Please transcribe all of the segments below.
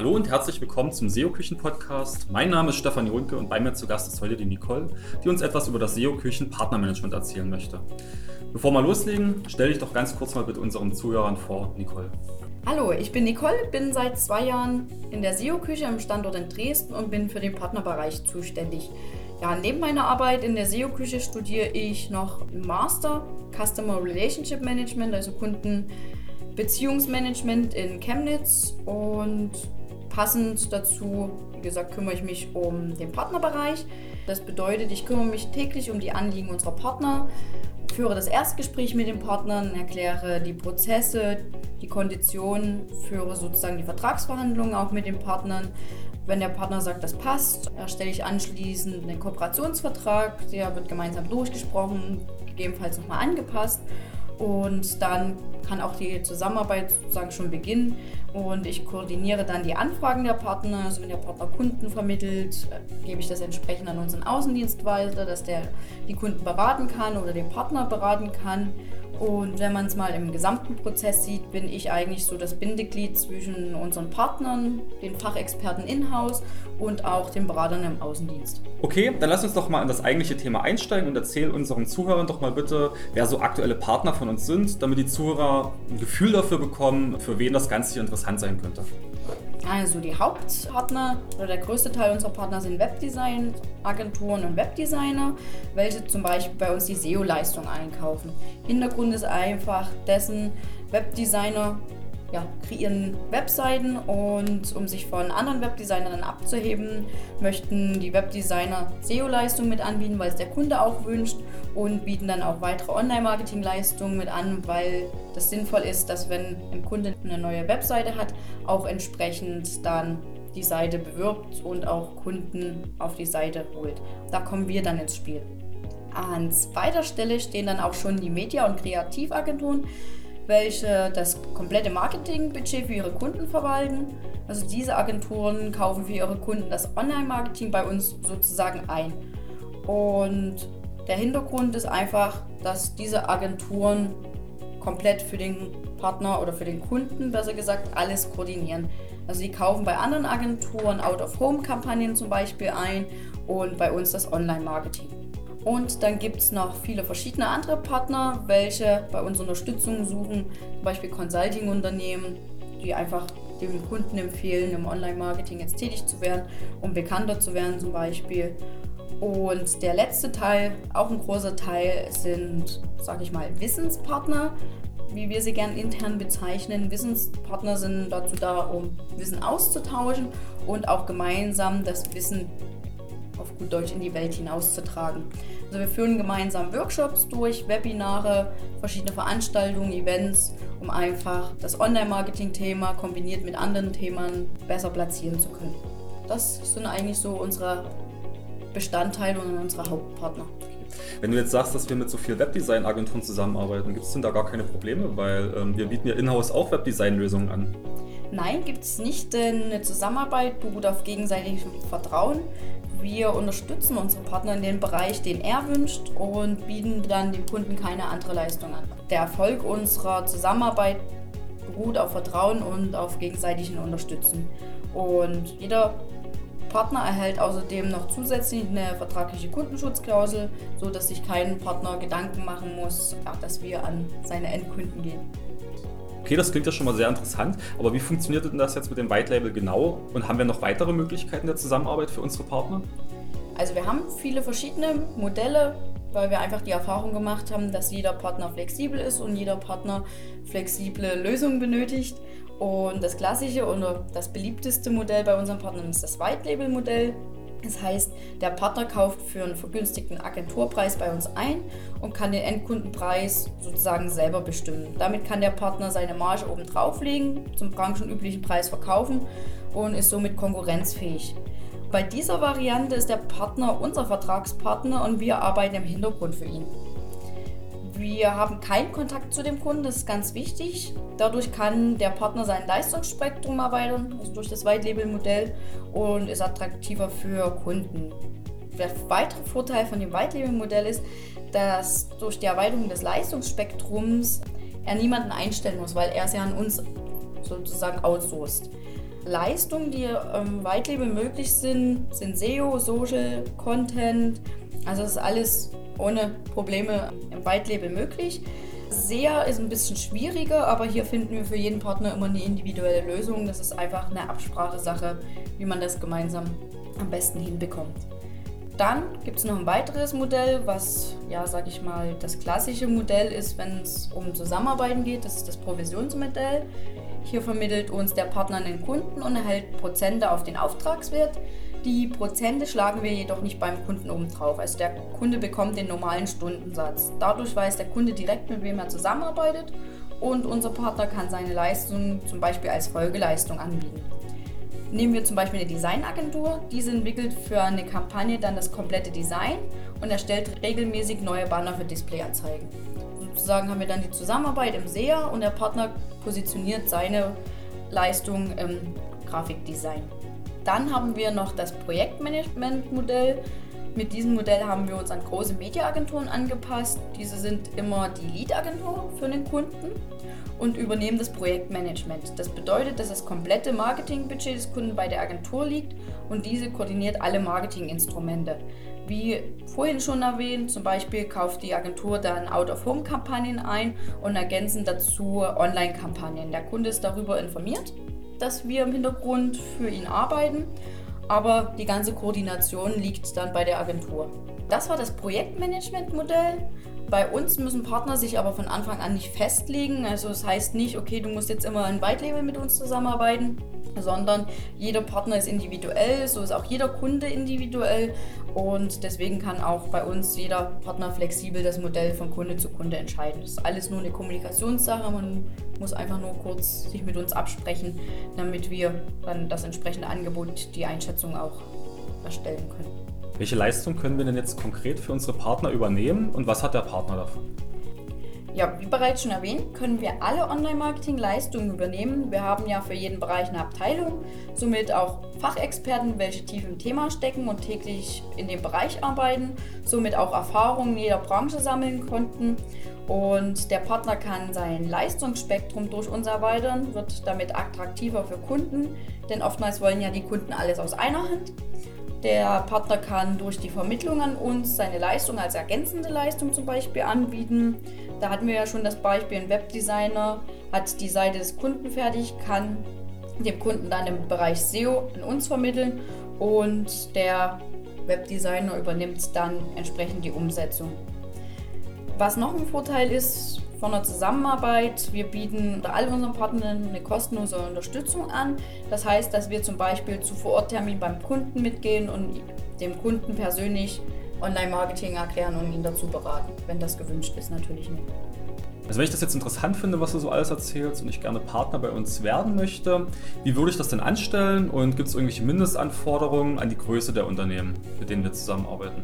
Hallo und herzlich willkommen zum SEO-Küchen-Podcast. Mein Name ist Stefan Jonke und bei mir zu Gast ist heute die Nicole, die uns etwas über das SEO-Küchen-Partnermanagement erzählen möchte. Bevor wir loslegen, stell dich doch ganz kurz mal bitte unseren Zuhörern vor, Nicole. Hallo, ich bin Nicole, bin seit zwei Jahren in der SEO-Küche im Standort in Dresden und bin für den Partnerbereich zuständig. Ja, neben meiner Arbeit in der SEO-Küche studiere ich noch Master Customer Relationship Management, also Kundenbeziehungsmanagement in Chemnitz und passend dazu, wie gesagt, kümmere ich mich um den Partnerbereich. Das bedeutet, ich kümmere mich täglich um die Anliegen unserer Partner, führe das Erstgespräch mit den Partnern, erkläre die Prozesse, die Konditionen, führe sozusagen die Vertragsverhandlungen auch mit den Partnern. Wenn der Partner sagt, das passt, erstelle ich anschließend einen Kooperationsvertrag, der wird gemeinsam durchgesprochen, gegebenenfalls nochmal angepasst und dann kann auch die Zusammenarbeit sozusagen schon beginnen und ich koordiniere dann die Anfragen der Partner. Also wenn der Partner Kunden vermittelt, äh, gebe ich das entsprechend an unseren Außendienst weiter, dass der die Kunden beraten kann oder den Partner beraten kann. Und wenn man es mal im gesamten Prozess sieht, bin ich eigentlich so das Bindeglied zwischen unseren Partnern, den Fachexperten in-house und auch den Beratern im Außendienst. Okay, dann lass uns doch mal in das eigentliche Thema einsteigen und erzähl unseren Zuhörern doch mal bitte, wer so aktuelle Partner von uns sind, damit die Zuhörer ein Gefühl dafür bekommen, für wen das Ganze hier interessant sein könnte. Also die Hauptpartner oder der größte Teil unserer Partner sind Webdesign-Agenturen und Webdesigner, welche zum Beispiel bei uns die SEO-Leistung einkaufen. Hintergrund ist einfach dessen, Webdesigner ja, kreieren Webseiten und um sich von anderen Webdesignern abzuheben, möchten die Webdesigner SEO-Leistungen mit anbieten, weil es der Kunde auch wünscht und bieten dann auch weitere Online-Marketing-Leistungen mit an, weil das sinnvoll ist, dass wenn ein Kunde eine neue Webseite hat, auch entsprechend dann die Seite bewirbt und auch Kunden auf die Seite holt. Da kommen wir dann ins Spiel. An zweiter Stelle stehen dann auch schon die Media- und Kreativagenturen welche das komplette Marketingbudget für ihre Kunden verwalten. Also diese Agenturen kaufen für ihre Kunden das Online-Marketing bei uns sozusagen ein. Und der Hintergrund ist einfach, dass diese Agenturen komplett für den Partner oder für den Kunden, besser gesagt, alles koordinieren. Also sie kaufen bei anderen Agenturen Out-of-Home-Kampagnen zum Beispiel ein und bei uns das Online-Marketing. Und dann gibt es noch viele verschiedene andere Partner, welche bei uns Unterstützung suchen, zum Beispiel Consulting-Unternehmen, die einfach dem Kunden empfehlen, im Online-Marketing jetzt tätig zu werden, um bekannter zu werden zum Beispiel. Und der letzte Teil, auch ein großer Teil, sind, sage ich mal, Wissenspartner, wie wir sie gern intern bezeichnen. Wissenspartner sind dazu da, um Wissen auszutauschen und auch gemeinsam das Wissen gut Deutsch in die Welt hinauszutragen. Also wir führen gemeinsam Workshops durch, Webinare, verschiedene Veranstaltungen, Events, um einfach das Online-Marketing-Thema kombiniert mit anderen Themen besser platzieren zu können. Das sind eigentlich so unsere Bestandteile und unsere Hauptpartner. Wenn du jetzt sagst, dass wir mit so vielen Webdesign-Agenturen zusammenarbeiten, gibt es denn da gar keine Probleme? Weil ähm, wir bieten ja in-house auch Webdesign-Lösungen an. Nein, gibt es nicht, denn eine Zusammenarbeit beruht auf gegenseitigem Vertrauen. Wir unterstützen unsere Partner in dem Bereich, den er wünscht und bieten dann dem Kunden keine andere Leistung an. Der Erfolg unserer Zusammenarbeit beruht auf Vertrauen und auf gegenseitigen Unterstützen. Und jeder Partner erhält außerdem noch zusätzlich eine vertragliche Kundenschutzklausel, sodass sich kein Partner Gedanken machen muss, dass wir an seine Endkunden gehen. Okay, das klingt ja schon mal sehr interessant, aber wie funktioniert denn das jetzt mit dem White Label genau und haben wir noch weitere Möglichkeiten der Zusammenarbeit für unsere Partner? Also wir haben viele verschiedene Modelle, weil wir einfach die Erfahrung gemacht haben, dass jeder Partner flexibel ist und jeder Partner flexible Lösungen benötigt. Und das klassische oder das beliebteste Modell bei unseren Partnern ist das White Label Modell. Das heißt, der Partner kauft für einen vergünstigten Agenturpreis bei uns ein und kann den Endkundenpreis sozusagen selber bestimmen. Damit kann der Partner seine Marge oben drauflegen, zum branchenüblichen Preis verkaufen und ist somit konkurrenzfähig. Bei dieser Variante ist der Partner unser Vertragspartner und wir arbeiten im Hintergrund für ihn. Wir haben keinen Kontakt zu dem Kunden, das ist ganz wichtig. Dadurch kann der Partner sein Leistungsspektrum erweitern, also durch das White-Label-Modell und ist attraktiver für Kunden. Der weitere Vorteil von dem White-Label-Modell ist, dass durch die Erweiterung des Leistungsspektrums er niemanden einstellen muss, weil er es ja an uns sozusagen outsourced. Leistungen, die im Whitelabel möglich sind, sind SEO, Social, Content. Also das ist alles ohne Probleme im Whitelabel möglich. SEA ist ein bisschen schwieriger, aber hier finden wir für jeden Partner immer eine individuelle Lösung. Das ist einfach eine Absprachesache, wie man das gemeinsam am besten hinbekommt. Dann gibt es noch ein weiteres Modell, was, ja, sag ich mal, das klassische Modell ist, wenn es um Zusammenarbeiten geht. Das ist das Provisionsmodell. Hier vermittelt uns der Partner einen Kunden und erhält Prozente auf den Auftragswert. Die Prozente schlagen wir jedoch nicht beim Kunden oben drauf. Also der Kunde bekommt den normalen Stundensatz. Dadurch weiß der Kunde direkt, mit wem er zusammenarbeitet und unser Partner kann seine Leistung zum Beispiel als Folgeleistung anbieten. Nehmen wir zum Beispiel eine Designagentur. Diese entwickelt für eine Kampagne dann das komplette Design und erstellt regelmäßig neue Banner für Displayanzeigen. Sozusagen haben wir dann die Zusammenarbeit im SEA und der Partner positioniert seine Leistung im Grafikdesign. Dann haben wir noch das Projektmanagement-Modell. Mit diesem Modell haben wir uns an große Mediaagenturen angepasst. Diese sind immer die Lead-Agentur für den Kunden und übernehmen das Projektmanagement. Das bedeutet, dass das komplette Marketingbudget des Kunden bei der Agentur liegt und diese koordiniert alle Marketinginstrumente. Wie vorhin schon erwähnt, zum Beispiel kauft die Agentur dann Out-of-Home-Kampagnen ein und ergänzen dazu Online-Kampagnen. Der Kunde ist darüber informiert dass wir im Hintergrund für ihn arbeiten, aber die ganze Koordination liegt dann bei der Agentur. Das war das Projektmanagement-Modell. Bei uns müssen Partner sich aber von Anfang an nicht festlegen. Also es das heißt nicht, okay, du musst jetzt immer ein White mit uns zusammenarbeiten, sondern jeder Partner ist individuell, so ist auch jeder Kunde individuell und deswegen kann auch bei uns jeder Partner flexibel das Modell von Kunde zu Kunde entscheiden. Das ist alles nur eine Kommunikationssache, man muss einfach nur kurz sich mit uns absprechen, damit wir dann das entsprechende Angebot, die Einschätzung auch erstellen können. Welche Leistung können wir denn jetzt konkret für unsere Partner übernehmen und was hat der Partner davon? Ja, wie bereits schon erwähnt, können wir alle Online-Marketing-Leistungen übernehmen. Wir haben ja für jeden Bereich eine Abteilung, somit auch Fachexperten, welche tief im Thema stecken und täglich in dem Bereich arbeiten, somit auch Erfahrungen in jeder Branche sammeln konnten. Und der Partner kann sein Leistungsspektrum durch uns erweitern, wird damit attraktiver für Kunden, denn oftmals wollen ja die Kunden alles aus einer Hand. Der Partner kann durch die Vermittlung an uns seine Leistung als ergänzende Leistung zum Beispiel anbieten. Da hatten wir ja schon das Beispiel, ein Webdesigner hat die Seite des Kunden fertig, kann dem Kunden dann im Bereich SEO an uns vermitteln und der Webdesigner übernimmt dann entsprechend die Umsetzung. Was noch ein Vorteil ist von der Zusammenarbeit, wir bieten all unseren Partnern eine kostenlose Unterstützung an. Das heißt, dass wir zum Beispiel zu Vororttermin beim Kunden mitgehen und dem Kunden persönlich Online-Marketing erklären und ihn dazu beraten, wenn das gewünscht ist, natürlich nicht. Also wenn ich das jetzt interessant finde, was du so alles erzählst und ich gerne Partner bei uns werden möchte, wie würde ich das denn anstellen und gibt es irgendwelche Mindestanforderungen an die Größe der Unternehmen, mit denen wir zusammenarbeiten?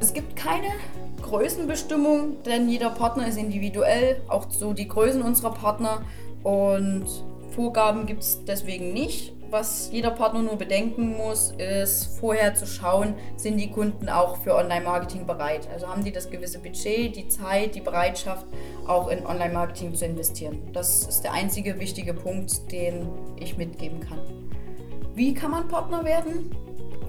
Es gibt keine Größenbestimmung, denn jeder Partner ist individuell, auch so die Größen unserer Partner und Vorgaben gibt es deswegen nicht. Was jeder Partner nur bedenken muss, ist vorher zu schauen, sind die Kunden auch für Online-Marketing bereit. Also haben die das gewisse Budget, die Zeit, die Bereitschaft, auch in Online-Marketing zu investieren. Das ist der einzige wichtige Punkt, den ich mitgeben kann. Wie kann man Partner werden?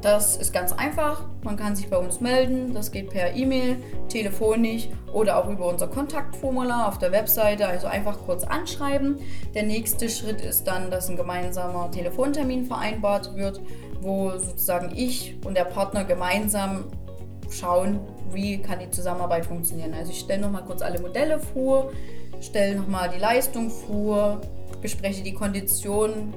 Das ist ganz einfach. Man kann sich bei uns melden. Das geht per E-Mail, telefonisch oder auch über unser Kontaktformular auf der Webseite. Also einfach kurz anschreiben. Der nächste Schritt ist dann, dass ein gemeinsamer Telefontermin vereinbart wird, wo sozusagen ich und der Partner gemeinsam schauen, wie kann die Zusammenarbeit funktionieren. Also ich stelle nochmal kurz alle Modelle vor, stelle nochmal die Leistung vor, bespreche die Konditionen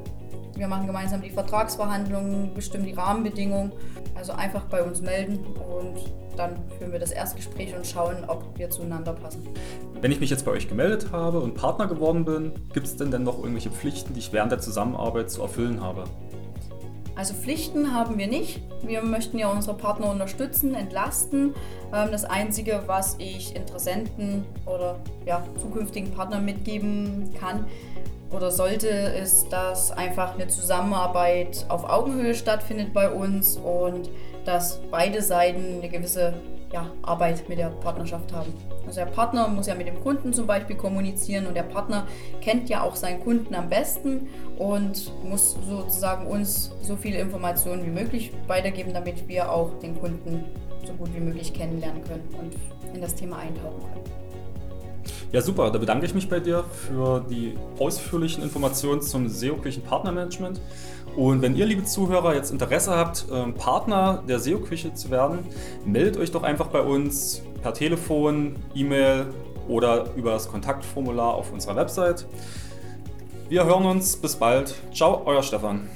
wir machen gemeinsam die Vertragsverhandlungen, bestimmen die Rahmenbedingungen. Also einfach bei uns melden und dann führen wir das Erstgespräch und schauen, ob wir zueinander passen. Wenn ich mich jetzt bei euch gemeldet habe und Partner geworden bin, gibt es denn dann noch irgendwelche Pflichten, die ich während der Zusammenarbeit zu erfüllen habe? Also Pflichten haben wir nicht. Wir möchten ja unsere Partner unterstützen, entlasten. Ähm, das Einzige, was ich Interessenten oder ja, zukünftigen Partnern mitgeben kann, oder sollte, ist, dass einfach eine Zusammenarbeit auf Augenhöhe stattfindet bei uns und dass beide Seiten eine gewisse ja, Arbeit mit der Partnerschaft haben. Also der Partner muss ja mit dem Kunden zum Beispiel kommunizieren und der Partner kennt ja auch seinen Kunden am besten und muss sozusagen uns so viele Informationen wie möglich weitergeben, damit wir auch den Kunden so gut wie möglich kennenlernen können und in das Thema eintauchen können. Ja, super. Da bedanke ich mich bei dir für die ausführlichen Informationen zum SEO-Küchen Partnermanagement. Und wenn ihr, liebe Zuhörer, jetzt Interesse habt, ähm, Partner der SEO-Küche zu werden, meldet euch doch einfach bei uns per Telefon, E-Mail oder über das Kontaktformular auf unserer Website. Wir hören uns. Bis bald. Ciao, euer Stefan.